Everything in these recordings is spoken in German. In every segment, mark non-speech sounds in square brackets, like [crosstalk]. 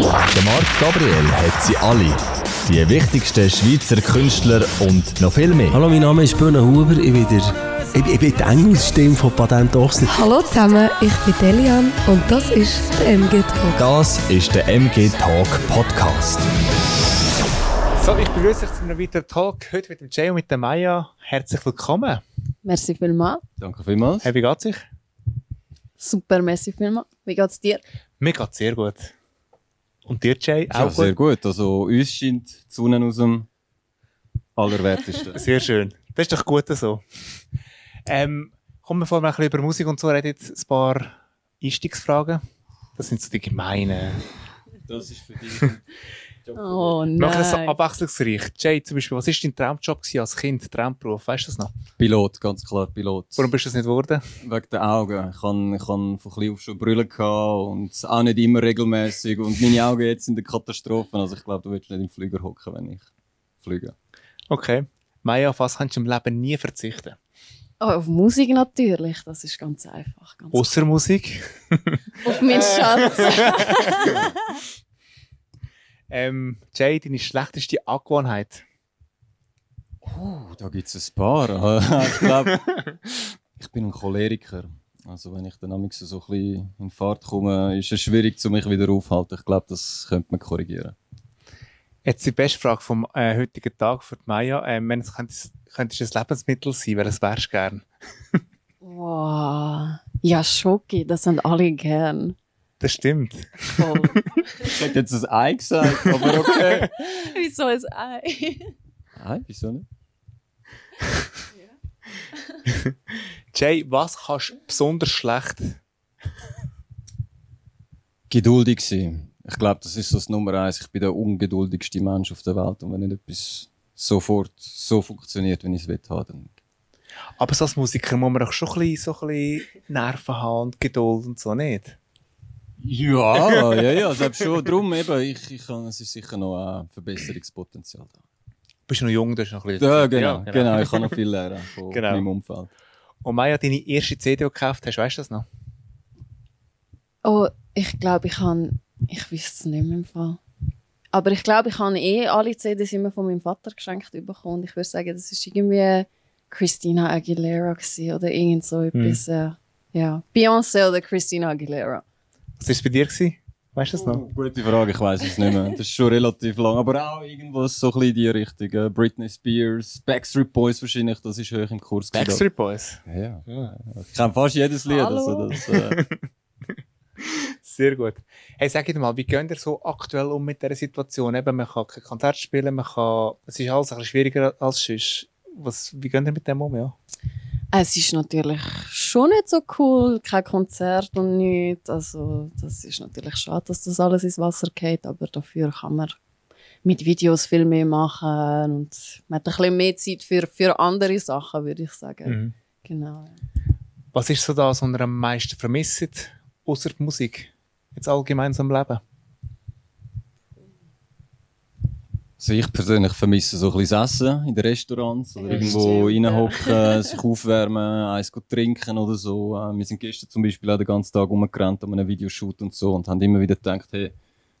Der Marc Gabriel hat sie alle. Die wichtigsten Schweizer Künstler und noch viel mehr. Hallo, mein Name ist Böhne Huber. Ich bin, der, ich, ich bin die Engelsstimme von Patent Ochsner. Hallo zusammen, ich bin Delian und das ist der MG Talk. Das ist der MG Talk Podcast. So, ich begrüße euch zu einem weiteren Talk. Heute mit dem Jay und mit der Maya. Herzlich willkommen. Merci vielmals. Danke vielmals. Hey, wie geht's euch? Super, merci vielmals. Wie geht's dir? Mir geht's sehr gut. Und dir, Jay? Ja, Auch sehr gut? gut. Also uns scheint die Sonne aus dem Allerwertesten. [laughs] Sehr schön. Das ist doch gut so. Ähm, kommen wir vorher ein bisschen über Musik und so reden jetzt ein paar Einstiegsfragen. Das sind so die gemeinen. das ist für dich. Oh wir es so nein. abwechslungsreich. Jay, zum Beispiel, was war dein Traumjob als Kind, Traumberuf? Weißt du das noch? Pilot, ganz klar Pilot. Warum bist du das nicht geworden? Wegen den Augen. Ich habe ich han von klein auf schon Brüllen gehabt und auch nicht immer regelmäßig und meine Augen jetzt sind eine Katastrophe. Also ich glaube, du willst nicht im Flüger hocken, wenn ich fliege. Okay. Maya, auf was kannst du im Leben nie verzichten? Oh, auf Musik natürlich, das ist ganz einfach. Ganz Außer Musik. auf meinen [laughs] Schatz. [laughs] Ähm, Jay, deine schlechteste Angewohnheit? Oh, da gibt es ein paar. [laughs] ich glaube, ich bin ein Choleriker. Also wenn ich dann manchmal so ein bisschen in Fahrt komme, ist es schwierig, zu mich wieder aufzuhalten. Ich glaube, das könnte man korrigieren. Jetzt die beste Frage vom äh, heutigen Tag für die Maya. Ähm, wenn es könnte, könnte es ein Lebensmittel sein, welches wärst du gern? wow. Ja, Schoki, das sind alle gern. Das stimmt. Voll. Ich hätte jetzt ein Ei gesagt, aber okay. [laughs] Wieso ein Ei? Ei, wieso nicht? [laughs] Jay, was kannst du besonders schlecht? Geduldig sein. Ich glaube, das ist so das Nummer eins. Ich bin der ungeduldigste Mensch auf der Welt. Und wenn nicht etwas sofort so funktioniert, wie ich es will dann Aber so als Musiker muss man doch schon ein bisschen, so ein bisschen Nerven haben und Geduld und so, nicht? Ja, [laughs] ja, ja, selbst schon. Darum eben, ich, ich kann, es ist sicher noch ein Verbesserungspotenzial da. Bist du noch jung, du hast noch ein bisschen Ja, Zeit. genau, genau. Ich kann noch viel lernen [laughs] von Genau. meinem Umfeld. Und Maya, deine erste CD, die du gekauft hast, weißt du das noch? Oh, ich glaube, ich habe. Ich weiß es nicht mehr im Fall. Aber ich glaube, ich habe eh alle CDs immer von meinem Vater geschenkt bekommen. Und ich würde sagen, das ist irgendwie Christina Aguilera gewesen, oder irgend so etwas. äh, Ja, Beyoncé oder Christina Aguilera. Was war es bei dir? Gewesen? Weißt du das noch? Gute Frage, ich weiß es nicht mehr. Das ist schon relativ lang. Aber auch irgendwo so ein bisschen in die Richtung. Äh, Britney Spears, Backstreet Boys wahrscheinlich, das ist hoch im Kurs. gewesen. Backstreet Boys. Ja, ja. Ich kenne fast jedes Lied. Hallo. Also das, äh, [laughs] Sehr gut. Hey, sag dir mal, wie geht ihr so aktuell um mit dieser Situation? Eben, man kann kein Konzert spielen, man kann, es ist alles ein bisschen schwieriger als sonst. Was, wie geht ihr mit dem um? Ja? Es ist natürlich schon nicht so cool, kein Konzert und nichts. Also, das ist natürlich schade, dass das alles ins Wasser geht, aber dafür kann man mit Videos viel mehr machen und man hat ein bisschen mehr Zeit für, für andere Sachen, würde ich sagen. Mhm. Genau. Was ist so das, was ihr am meisten vermisst, außer die Musik? Jetzt allgemein im Leben? Also ich persönlich vermisse so ein bisschen das Essen in den Restaurants oder Ja, irgendwo stimmt, ja. reinhocken, [laughs] sich aufwärmen, eins gut trinken oder so. Äh, Wir sind gestern zum Beispiel auch den ganzen Tag rumgerannt an einem Videoshoot und so und haben immer wieder gedacht, hey,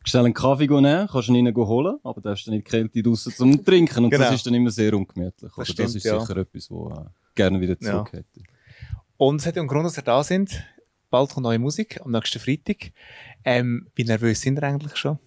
schnell einen Kaffee nehmen, kannst du ihn rein holen, aber darfst du nicht die Kälte draussen zum Trinken und Genau. das ist dann immer sehr ungemütlich. Das, stimmt, ist ja. sicher etwas, wo äh, gerne wieder Ja. zurück hätte. Und es hat ja einen Grund, dass ihr da sind. Bald kommt neue Musik, am nächsten Freitag. Ähm, wie nervös sind ihr eigentlich schon?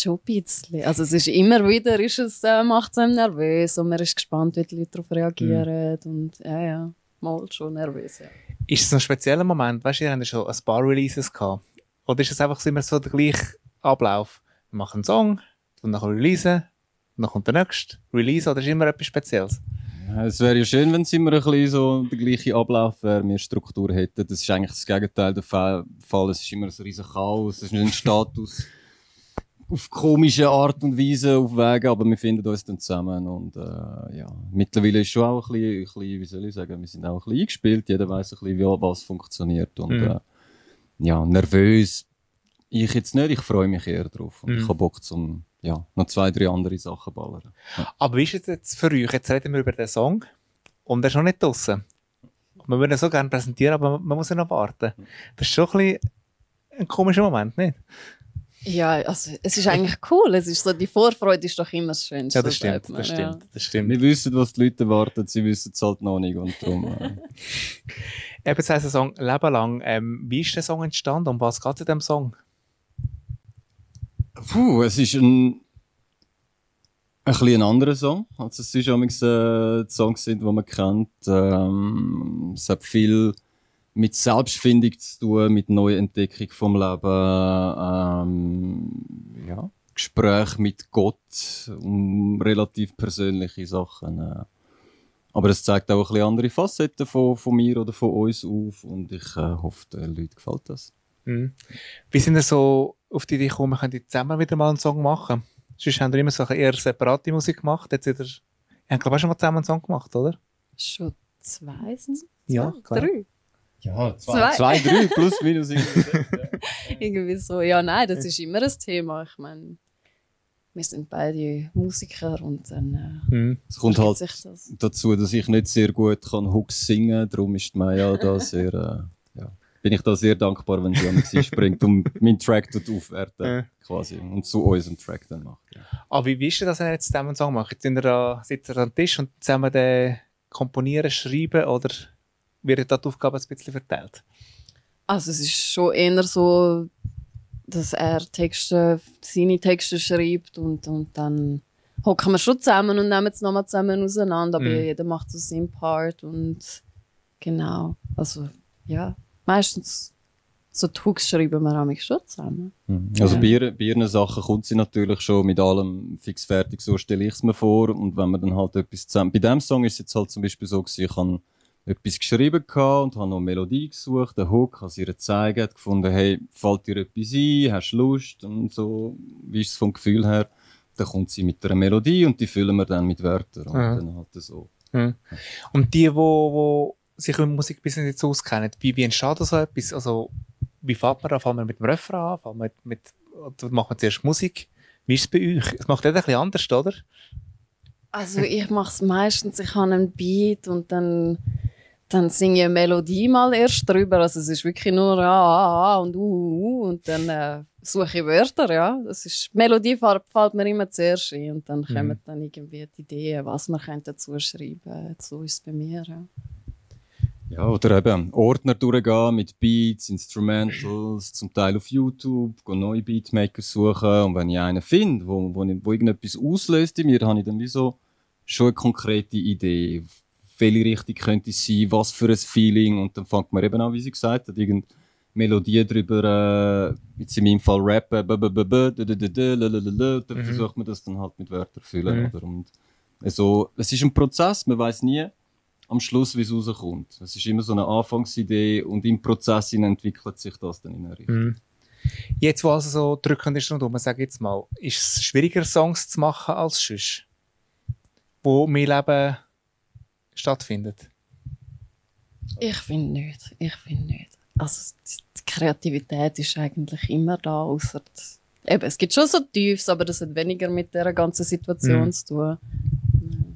Schon ein bisschen. Also es ist immer wieder, ist es, äh, macht es einem nervös und man ist gespannt, wie die Leute darauf reagieren. Und ja, ja, mal schon nervös. Ja. Ist es ein spezieller Moment? Weißt du, ihr habt ja schon ein paar Releases gehabt. Oder ist es einfach so immer so der gleiche Ablauf? Wir machen einen Song, und dann releasen, dann kommt der nächste Release, oder ist immer etwas Spezielles? Ja, Es wäre ja schön, wenn es immer ein bisschen so der gleiche Ablauf wäre, wir Struktur hätten. Das ist eigentlich das Gegenteil der Fa- Fall. Es ist immer so ein riesen Chaos, es ist nicht ein [laughs] Status auf komische Art und Weise aufwägen, aber wir finden uns dann zusammen und äh, ja, mittlerweile ist schon auch ein bisschen, ein bisschen, wie soll ich sagen, wir sind auch ein bisschen eingespielt, jeder weiß ein bisschen, wie was funktioniert und Mhm. äh, ja, nervös ich jetzt nicht, ich freue mich eher drauf und Mhm. ich habe Bock zum, ja, noch zwei, drei andere Sachen ballern. Aber wie ist es jetzt für euch? Jetzt reden wir über den Song und er ist noch nicht draußen. Wir würden ihn so gerne präsentieren, aber man muss ja noch warten. Das ist schon ein, bisschen ein komischer Moment, nicht? Ja, also es ist eigentlich cool. Es ist so, die Vorfreude ist doch immer das Schönste. Ja, das stimmt, man, das ja. stimmt, das stimmt. Wir wissen, was die Leute erwarten, sie wissen es halt noch nicht. Und darum, äh, [laughs] Eben, das heisst der Song «Leben lang». Ähm, wie ist der Song entstanden? Um was geht es in diesem Song? Puh, es ist ein, ein bisschen anderer Song, als es sonst äh, die Songs sind, die man kennt. Ähm, es hat viel mit Selbstfindung zu tun, mit Neuentdeckung vom Leben, ähm, ja, Gespräch mit Gott, um relativ persönliche Sachen. Äh. Aber es zeigt auch ein bisschen andere Facetten von, von mir oder von uns auf und ich äh, hoffe, den Leuten gefällt das. Mhm. Wie sind ihr so auf die Idee gekommen, wir könnten zusammen wieder mal einen Song machen? Sonst haben wir immer so eher separate Musik gemacht. Jetzt wieder, ihr habt glaube ich auch schon mal zusammen einen Song gemacht, oder? Schon zwei sind es? Ja, Zwei? klar. Drei? Ja, zwei- zwei drei plus minus. [laughs] Irgendwie so. Ja, nein, das ist immer ein Thema. Ich meine, wir sind beide Musiker und dann äh, Mhm. Es kommt halt sich das. dazu, dass ich nicht sehr gut kann Hooks singen Darum ist Maya da [laughs] sehr, äh, ja, bin ich da sehr dankbar, wenn sie an mich springt und meinen Track dort aufwerten Ja. quasi und zu unserem Track dann macht. Ja. Aber wie wisst ihr, dass ihr jetzt zusammen einen Song macht? Sind ihr da, sitzt ihr am Tisch und zusammen den komponieren, schreiben oder wird da die Aufgabe ein bisschen verteilt? Also es ist schon eher so, dass er Texte, seine Texte schreibt und, und dann hocken wir schon zusammen und nehmen es nochmal zusammen auseinander. Aber Mhm. jeder macht so seinen Part und genau. Also ja, meistens so die Hooks schreiben wir nämlich schon zusammen. Also Ja. bei, bei ihren Sachen kommt sie natürlich schon mit allem fix fertig, so stelle ich es mir vor. Und wenn man dann halt etwas zusammen. Bei dem Song ist es jetzt halt zum Beispiel so, gewesen, ich habe etwas geschrieben gehabt und habe noch eine Melodie gesucht, den Hook, habe sie ihr gezeigt, hat gefunden, hey, fällt dir etwas ein, hast du Lust und so, wie ist es vom Gefühl her? Dann kommt sie mit einer Melodie und die füllen wir dann mit Wörtern. Und Ja. dann halt so. Mhm. Und die, wo, wo sich mit Musik bis jetzt auskennen, wie, wie entsteht da so etwas? Also, wie fängt man an? Fängt man mit dem Refrain an? Fängt man mit, oder macht man zuerst Musik? Wie ist es bei euch? Es macht jeder ein bisschen anders, oder? Also ich mache es meistens, ich habe einen Beat und dann, dann singe ich eine Melodie mal erst drüber. Also es ist wirklich nur ah, ah, ah und uh, uh, uh und dann äh, suche ich Wörter, ja. Das ist, die Melodie fällt fällt mir immer zuerst ein und dann Mhm. kommen dann irgendwie die Ideen, was man könnte dazu schreiben. So ist es bei mir, ja. Ja, oder eben Ordner durchgehen mit Beats, Instrumentals, zum Teil auf YouTube, gehen neue Beatmaker suchen und wenn ich einen finde, wo, wo, wo irgendetwas auslöst in mir, habe ich dann wie so schon eine konkrete Idee, welche Richtung könnte es sein, was für ein Feeling und dann fängt man eben an, wie sie gesagt hat, irgendeine Melodie drüber, äh, jetzt in meinem Fall rappen, dann versucht man das dann halt mit Wörtern zu füllen. Mhm. Oder? Und also, es ist ein Prozess, man weiß nie, am Schluss, wie es rauskommt. Es ist immer so eine Anfangsidee und im Prozess entwickelt sich das dann in eine Richtung. Mhm. Jetzt, wo also so drückend ist rundum, sag jetzt mal, ist es schwieriger, Songs zu machen als sonst? Wo mehr Leben stattfindet? Ich finde nicht. Ich finde nicht. Also die Kreativität ist eigentlich immer da, außer eben, es gibt schon so Tiefs, aber das hat weniger mit der ganzen Situation Mhm. zu tun.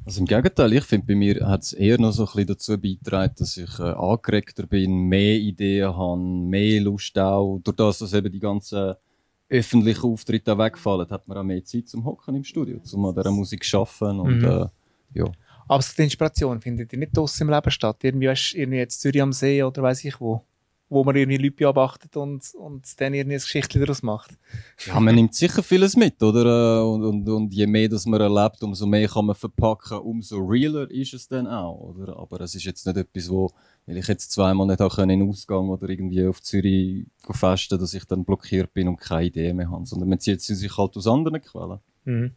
Also im Gegenteil, ich finde, bei mir hat es eher noch so ein bisschen dazu beigetragen, dass ich äh, angeregter bin, mehr Ideen habe, mehr Lust auch. Durch das, dass eben die ganzen öffentlichen Auftritte wegfallen, hat man auch mehr Zeit zum Hocken im Studio, zum an dieser Musik zu arbeiten. Und Mhm. äh, ja. Aber so die Inspiration findet die nicht draussen im Leben statt? Irgendwie, weißt, irgendwie jetzt Zürich am See oder weiß ich wo? Wo man irgendwie Leute beobachtet und, und dann irgendwie eine Geschichte daraus macht. Ja, man nimmt sicher vieles mit, oder? Äh, Und, und, und je mehr das man erlebt, umso mehr kann man verpacken, umso realer ist es dann auch, oder? Aber es ist jetzt nicht etwas, wo, weil ich jetzt zweimal nicht können in den Ausgang oder irgendwie auf Zürich festen, dass ich dann blockiert bin und keine Idee mehr habe, sondern man zieht sie sich halt aus anderen Quellen. Mhm.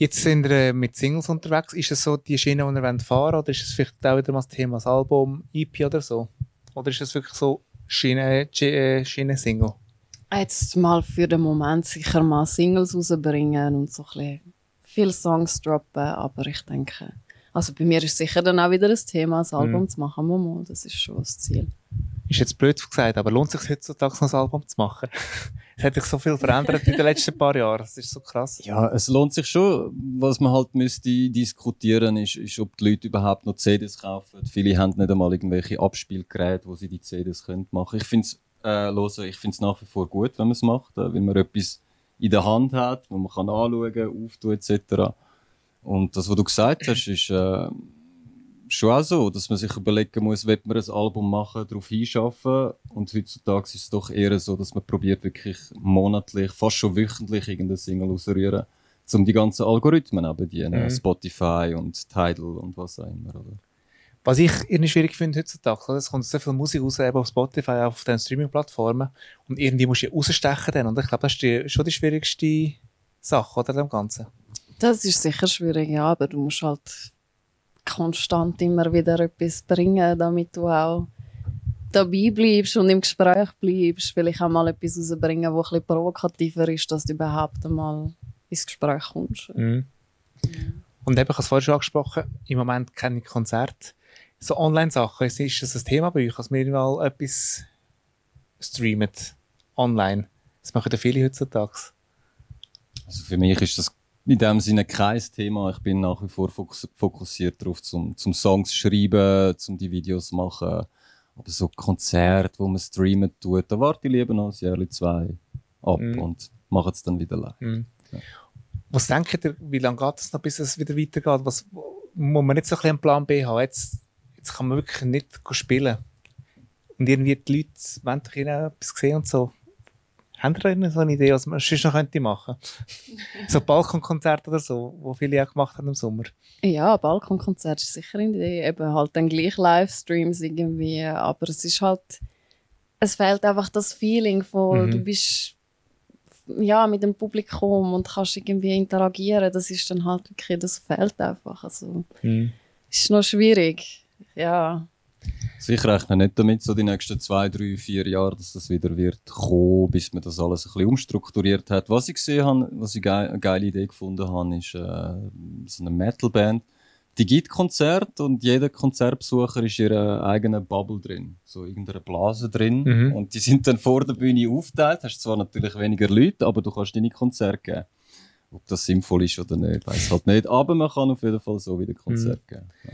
Jetzt sind wir äh, mit Singles unterwegs. Ist es so die Schiene, die ihr wollt fahren oder ist es vielleicht auch wieder mal das Thema das Album, EP oder so? Oder ist es wirklich so Schiene, äh, Schiene-Single? Jetzt mal für den Moment sicher mal Singles rausbringen und so ein bisschen viele Songs droppen, aber ich denke, also bei mir ist sicher dann auch wieder das Thema, das Album Mhm. zu machen, mal, mal. das ist schon das Ziel. Ist jetzt blöd gesagt, aber lohnt es sich heutzutage noch ein Album zu machen? [laughs] es hat sich so viel verändert in den letzten paar Jahren. Das ist so krass. Ja, es lohnt sich schon. Was man halt müsste diskutieren, ist, ist, ob die Leute überhaupt noch CDs kaufen. Viele haben nicht einmal irgendwelche Abspielgeräte, wo sie die CDs können machen. Ich finde es äh, hören. Ich finde es nach wie vor gut, wenn man es macht, äh, weil man etwas in der Hand hat, wo man kann anschauen, auftun etc. Und das, was du gesagt hast, ist äh, schon auch so, dass man sich überlegen muss, will man ein Album machen, darauf hinschaffen. Und heutzutage ist es doch eher so, dass man probiert wirklich monatlich, fast schon wöchentlich irgendeine Single auszurühren, um die ganzen Algorithmen zu bedienen. Mhm. Spotify und Tidal und was auch immer. Oder? Was ich irgendwie schwierig finde heutzutage, oder? es kommt so viel Musik raus, eben auf Spotify, auf den Streaming-Plattformen und irgendwie musst du ja rausstechen dann. Und ich glaube, das ist die, schon die schwierigste Sache, oder, dem Ganzen. Das ist sicher schwierig, ja, aber du musst halt konstant immer wieder etwas bringen, damit du auch dabei bleibst und im Gespräch bleibst. Vielleicht auch mal etwas rausbringen, das ein bisschen provokativer ist, dass du überhaupt einmal ins Gespräch kommst. Mhm. Und eben, ich habe es vorhin schon angesprochen, im Moment keine Konzerte. So Online-Sachen, ist ist das ein Thema bei euch, dass wir mal etwas streamen, online? Das machen ja viele heutzutage. Also für mich ist das in dem Sinne kein Thema. Ich bin nach wie vor fokus fokussiert darauf, zum, zum Songs schreiben, zum die Videos machen. Aber so Konzerte, wo man streamen tut, da warte ich lieber noch ein Jahr, zwei ab Mhm. und mache es dann wieder live. Mhm. Was denkt ihr, wie lange geht es noch, bis es wieder weitergeht? Was, muss man nicht so ein bisschen einen Plan B haben? Jetzt, jetzt kann man wirklich nicht spielen. Und irgendwie die Leute wollen doch etwas sehen und so. Habt ihr so eine Idee, was man sonst noch könnte machen So Balkonkonzerte oder so, wo viele auch gemacht haben im Sommer. Ja, Balkonkonzert ist sicher eine Idee. Eben halt dann gleich Livestreams irgendwie. Aber es ist halt, es fehlt einfach das Feeling von, Mhm. du bist ja, mit dem Publikum und kannst irgendwie interagieren. Das ist dann halt wirklich, das fehlt einfach. Also, ist noch schwierig. Ja. Ich rechne nicht damit, so die nächsten zwei, drei, vier Jahre, dass das wieder wird kommen, bis man das alles ein bisschen umstrukturiert hat. Was ich gesehen habe, was ich eine geile Idee gefunden habe, ist äh, so eine Metalband. Die gibt Konzerte und jeder Konzertbesucher ist in ihrer eigenen Bubble drin. So irgendeine Blase drin. Mhm. Und die sind dann vor der Bühne aufgeteilt. Hast zwar natürlich weniger Leute, aber du kannst deine Konzerte geben. Ob das sinnvoll ist oder nicht, weiß halt nicht. Aber man kann auf jeden Fall so wieder Konzerte geben. Ja.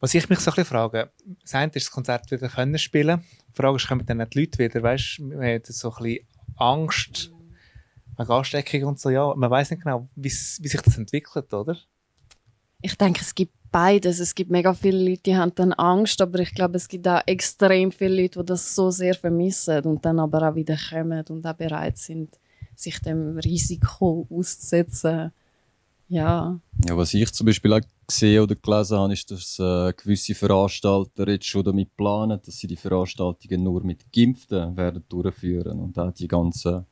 Was ich mich so ein bisschen frage, das eine ist das Konzert wieder können spielen. Die Frage ist, kommen dann die Leute wieder? Weißt du, man hat so ein bisschen Angst wegen Ansteckung und so. Ja, man weiß nicht genau, wie wie sich das entwickelt, oder? Ich denke, es gibt beides. Es gibt mega viele Leute, die haben dann Angst, aber ich glaube, es gibt auch extrem viele Leute, die das so sehr vermissen und dann aber auch wieder kommen und auch bereit sind, sich dem Risiko auszusetzen. Ja, Ja, was ich zum Beispiel auch gesehen oder gelesen habe, ist, dass äh, gewisse Veranstalter jetzt schon damit planen, dass sie die Veranstaltungen nur mit Geimpften werden durchführen und auch die ganzen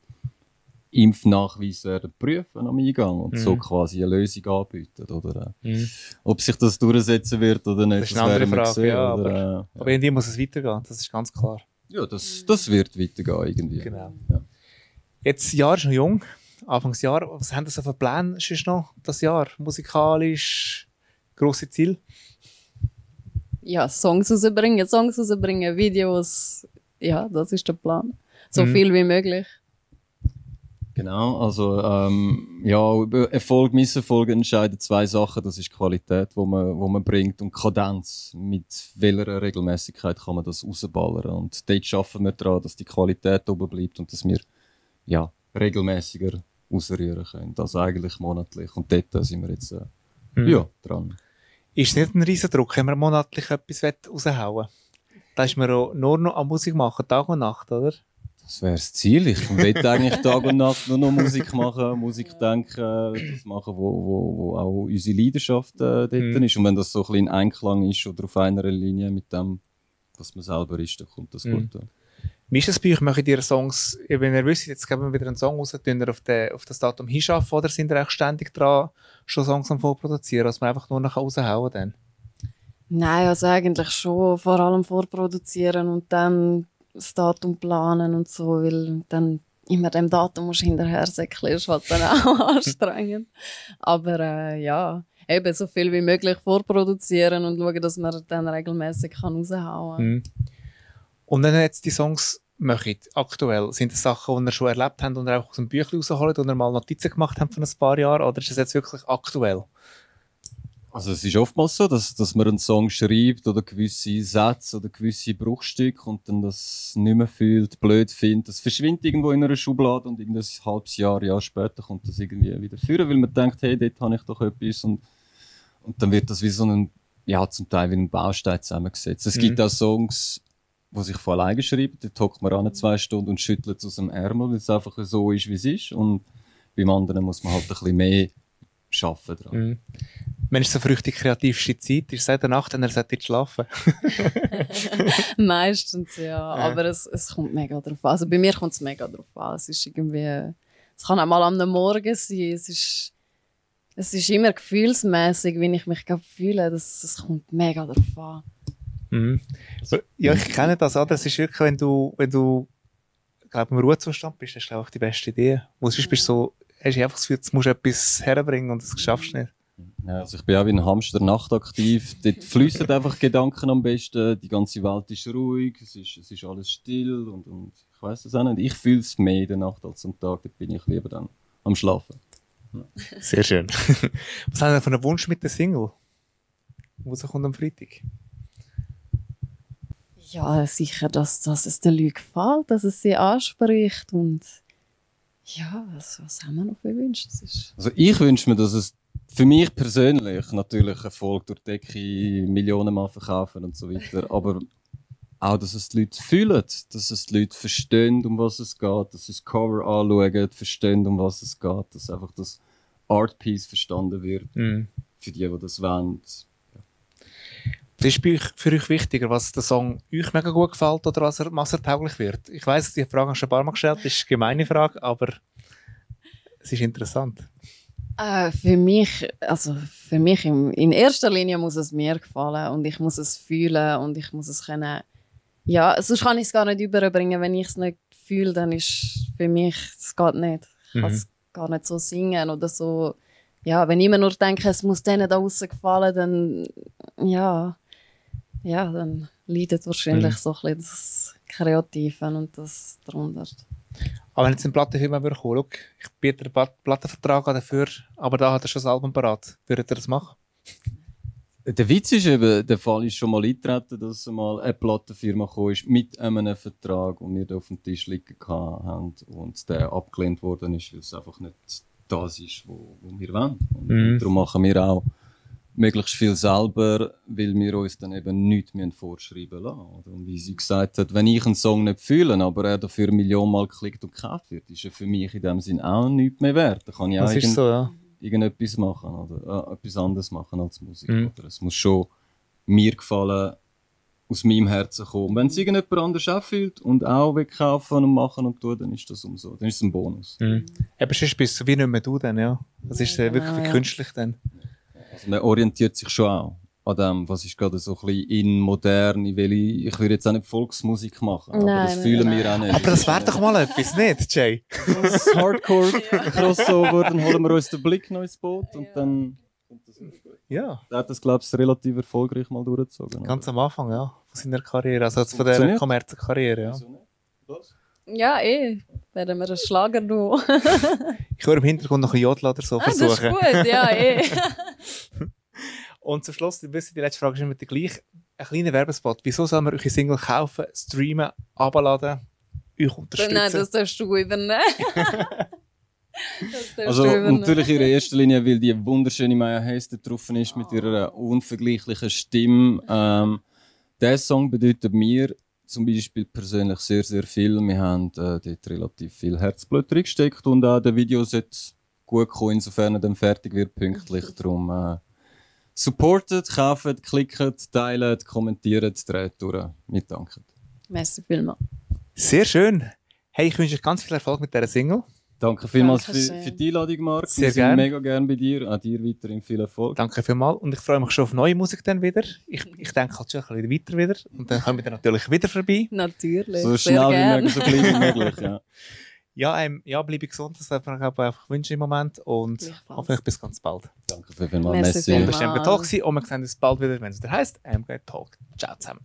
Impfnachweise werden prüfen am Eingang und so Mhm. quasi eine Lösung anbieten. Oder, äh, Mhm. ob sich das durchsetzen wird oder nicht, Das ist eine andere Frage, sehen, ja, oder, äh, Aber irgendwie muss es weitergehen, das ist ganz klar. ja, das, das wird weitergehen irgendwie. Genau. Ja. Jetzt, Jahr ist noch jung, Anfangsjahr. Was haben Sie so für Pläne sonst noch das Jahr? Musikalisch, grosse Ziel? ja Songs rausbringen, Songs rausbringen, Videos. Ja, das ist der Plan. So Mhm. viel wie möglich. Genau, also ähm, ja, über Erfolg, Misserfolg entscheiden zwei Sachen. Das ist die Qualität, wo man, wo man bringt und Kadenz. Mit welcher Regelmäßigkeit kann man das rausballern? Und dort schaffen wir daran, dass die Qualität oben bleibt und dass wir ja, regelmäßiger rausrühren können. Also eigentlich monatlich. Und dort sind wir jetzt äh, Mhm. ja, dran. Ist es nicht ein riesen Druck, wenn man monatlich etwas raushauen will? Da ist man auch nur noch an Musik machen, Tag und Nacht, oder? Das wäre das Ziel. Ich will eigentlich Tag und Nacht nur noch Musik machen, Musik denken, das machen, wo, wo, wo auch unsere Leidenschaft äh, dort Mhm. ist. Und wenn das so ein bisschen in Einklang ist oder auf einer Linie mit dem, was man selber ist, dann kommt das Mhm. gut. an. Wie ist das bei euch? Macht ihr Songs, wenn ihr wisst, jetzt geben wir wieder einen Song raus, tun ihr auf, den, auf das Datum hinschaffen oder sind ihr auch ständig dran, schon Songs am Vorproduzieren, dass man einfach nur noch raushauen kann? Nein, also eigentlich schon vor allem vorproduzieren und dann das Datum planen und so, weil dann immer dem Datum musst hinterher säckeln, ist halt dann auch [laughs] anstrengend. Aber äh, ja, eben so viel wie möglich vorproduzieren und schauen, dass man dann regelmäßig kann raushauen kann. Mhm. Und wenn ihr jetzt die Songs macht, aktuell, sind das Sachen, die ihr schon erlebt habt und ihr auch aus dem Büchlein rausholt und ihr mal Notizen gemacht habt von ein paar Jahren oder ist das jetzt wirklich aktuell? Also es ist oftmals so, dass, dass man einen Song schreibt oder gewisse Sätze oder gewisse Bruchstücke und dann das nicht mehr fühlt, blöd findet. Das verschwindet irgendwo in einer Schublade und irgendein halbes Jahr, Jahr später kommt das irgendwie wieder führen, weil man denkt, hey, dort habe ich doch etwas und, und dann wird das wie so ein, ja, zum Teil wie ein Baustein zusammengesetzt. Es Mhm. gibt auch Songs, wo sich von alleine schreiben, dort hockt man an zwei Stunden und schüttelt es aus dem Ärmel, weil es einfach so ist, wie es ist und beim anderen muss man halt ein bisschen mehr arbeiten dran. Mhm. Wenn ist so für euch die kreativste Zeit? Ist es in der Nacht, wenn ihr solltet schlafen? [laughs] [laughs] Meistens ja, aber es, es kommt mega drauf an. Also bei mir kommt es mega drauf an. Es ist irgendwie, es kann auch mal am Morgen sein. Es ist, es ist immer gefühlsmäßig, wie ich mich gerade fühle. Das, es kommt mega drauf an. Mhm. Ja, ich kenne das, oder? Es ist wirklich, wenn du, wenn du, glaube im Ruhezustand bist, das ist, glaube ich, die beste Idee. Wo sonst bist du so, hast du einfach das Gefühl, jetzt musst du etwas herbringen und das schaffst du nicht. Ja, also ich bin auch wie ein Hamster nachtaktiv. Dort fließen einfach Gedanken am besten. Die ganze Welt ist ruhig, es ist, es ist alles still und, und ich weiß es auch nicht. Ich fühle es mehr in der Nacht als am Tag. Dort bin ich lieber dann am Schlafen. Sehr schön. [laughs] Was haben Sie für einen Wunsch mit der Single? Wo sie kommt am Freitag? Ja, sicher, dass, dass es den Leuten gefällt, dass es sie anspricht und ja, was, was haben wir noch für Wünsche? Das ist Also ich wünsche mir, dass es für mich persönlich natürlich Erfolg durch die Decke Millionen Mal verkaufen und so weiter, [laughs] aber auch, dass es die Leute fühlen, dass es die Leute verstehen, um was es geht, dass sie das Cover anschauen, verstehen, um was es geht, dass einfach das Art Piece verstanden wird Mhm. für die, die das wollen. Was ist für euch wichtiger, was der Song euch mega gut gefällt oder was er massertauglich wird? Ich weiß, die Frage hast du schon ein paar Mal gestellt, das ist eine gemeine Frage, aber es ist interessant. Äh, für mich, also für mich im, in erster Linie muss es mir gefallen und ich muss es fühlen und ich muss es können. Ja, sonst kann ich es gar nicht überbringen. Wenn ich es nicht fühle, dann ist für mich, es geht nicht. Ich kann Mhm. es gar nicht so singen oder so. Ja, wenn ich immer nur denke, es muss denen da gefallen, dann ja, ja, dann leidet wahrscheinlich Mhm. so ein bisschen das Kreative und das darunter. Aber wenn jetzt ein Plattenfirma würde kommen, schau, ich biete einen Plat- Plattenvertrag an dafür, aber da hat er schon das Album parat. Würdet ihr das machen? Der Witz ist eben, der Fall ist schon mal eingetreten, dass mal eine Plattenfirma gekommen ist mit einem Vertrag und wir den auf dem Tisch liegen haben und der abgelehnt worden ist, weil es einfach nicht das ist, wo, wo wir wollen. Und, Mhm. und darum machen wir auch möglichst viel selber, weil wir uns dann eben nichts mehr vorschreiben lassen. Oder? Und wie sie gesagt hat, wenn ich einen Song nicht fühle, aber er dafür eine Million Mal geklickt und gekauft wird, ist er für mich in dem Sinn auch nichts mehr wert. Da kann ich auch Das ist irgend- so, ja. irgendetwas machen oder äh, etwas anderes machen als Musik. Mhm. Oder es muss schon mir gefallen, aus meinem Herzen kommen. Wenn es irgendjemand anders auch fühlt und auch will kaufen und machen und tun, dann ist das umso. Dann ist es ein Bonus. Mhm. Eben, sonst bist du wie nicht mehr du dann, ja. Das ist äh, wirklich Genau, wie ja. künstlich dann. Also man orientiert sich schon auch an dem, was ist gerade so ein bisschen in modern. Ich, will, ich würde jetzt auch nicht Volksmusik machen, aber Nein, das nein, fühlen nein. wir auch nicht. Aber das wäre doch mal etwas, nicht, Jay? das Hardcore-Crossover, [laughs] dann holen wir uns den Blick noch ins Boot und dann kommt das wieder gut. Ja, Der hat das, glaube ich, relativ erfolgreich mal durchgezogen. oder? ganz am Anfang, ja. Von seiner Karriere, also jetzt von der Funktioniert. Kommerzkarriere, ja. Wieso nicht? Was? Ja, eh. Werden wir einen Schlager noch. [laughs] Ich höre im Hintergrund noch ein Jodel oder so Ah, das ist versuchen. gut, ja, eh. [laughs] Und zum Schluss, die letzte Frage ist immer die gleiche. Ein kleiner Werbespot. Wieso soll man eure Single kaufen, streamen, abladen, euch unterstützen? Nein, das darfst du übernehmen. [laughs] das darfst Also du übernehmen. natürlich in erster Linie, weil die wunderschöne Maya da drauf ist mit ihrer unvergleichlichen Stimme. Ähm, der Song bedeutet mir zum Beispiel persönlich sehr, sehr viel. Wir haben äh, dort relativ viel Herzblut reingesteckt und auch der Video sollte gut kommen, insofern er dann fertig wird, pünktlich. [laughs] Darum äh, supportet, kauft, klickt, teilt, kommentiert, dreht durch. Wir danken. Merci vielmals. Sehr schön. Hey, ich wünsche euch ganz viel Erfolg mit dieser Single. Danke vielmals für, für die Einladung, Marc. Sehr Wir sind gern. mega gern bei dir. Auch dir weiterhin viel Erfolg. Danke vielmals. Und ich freue mich schon auf neue Musik dann wieder. Ich, ich denke halt schon ein bisschen weiter wieder. Und dann kommen wir dann natürlich wieder vorbei. Natürlich. So schnell wie möglich, so klein wie möglich. Ja. [laughs] Ja, ähm, ja bleibe gesund. Das darf man auch einfach wünschen im Moment. Und hoffentlich bis ganz bald. Danke vielmals. Merci Merci. Und vielmals. das war MG Talk und wir sehen uns bald wieder, wenn es wieder heisst MG Talk. Ciao zusammen.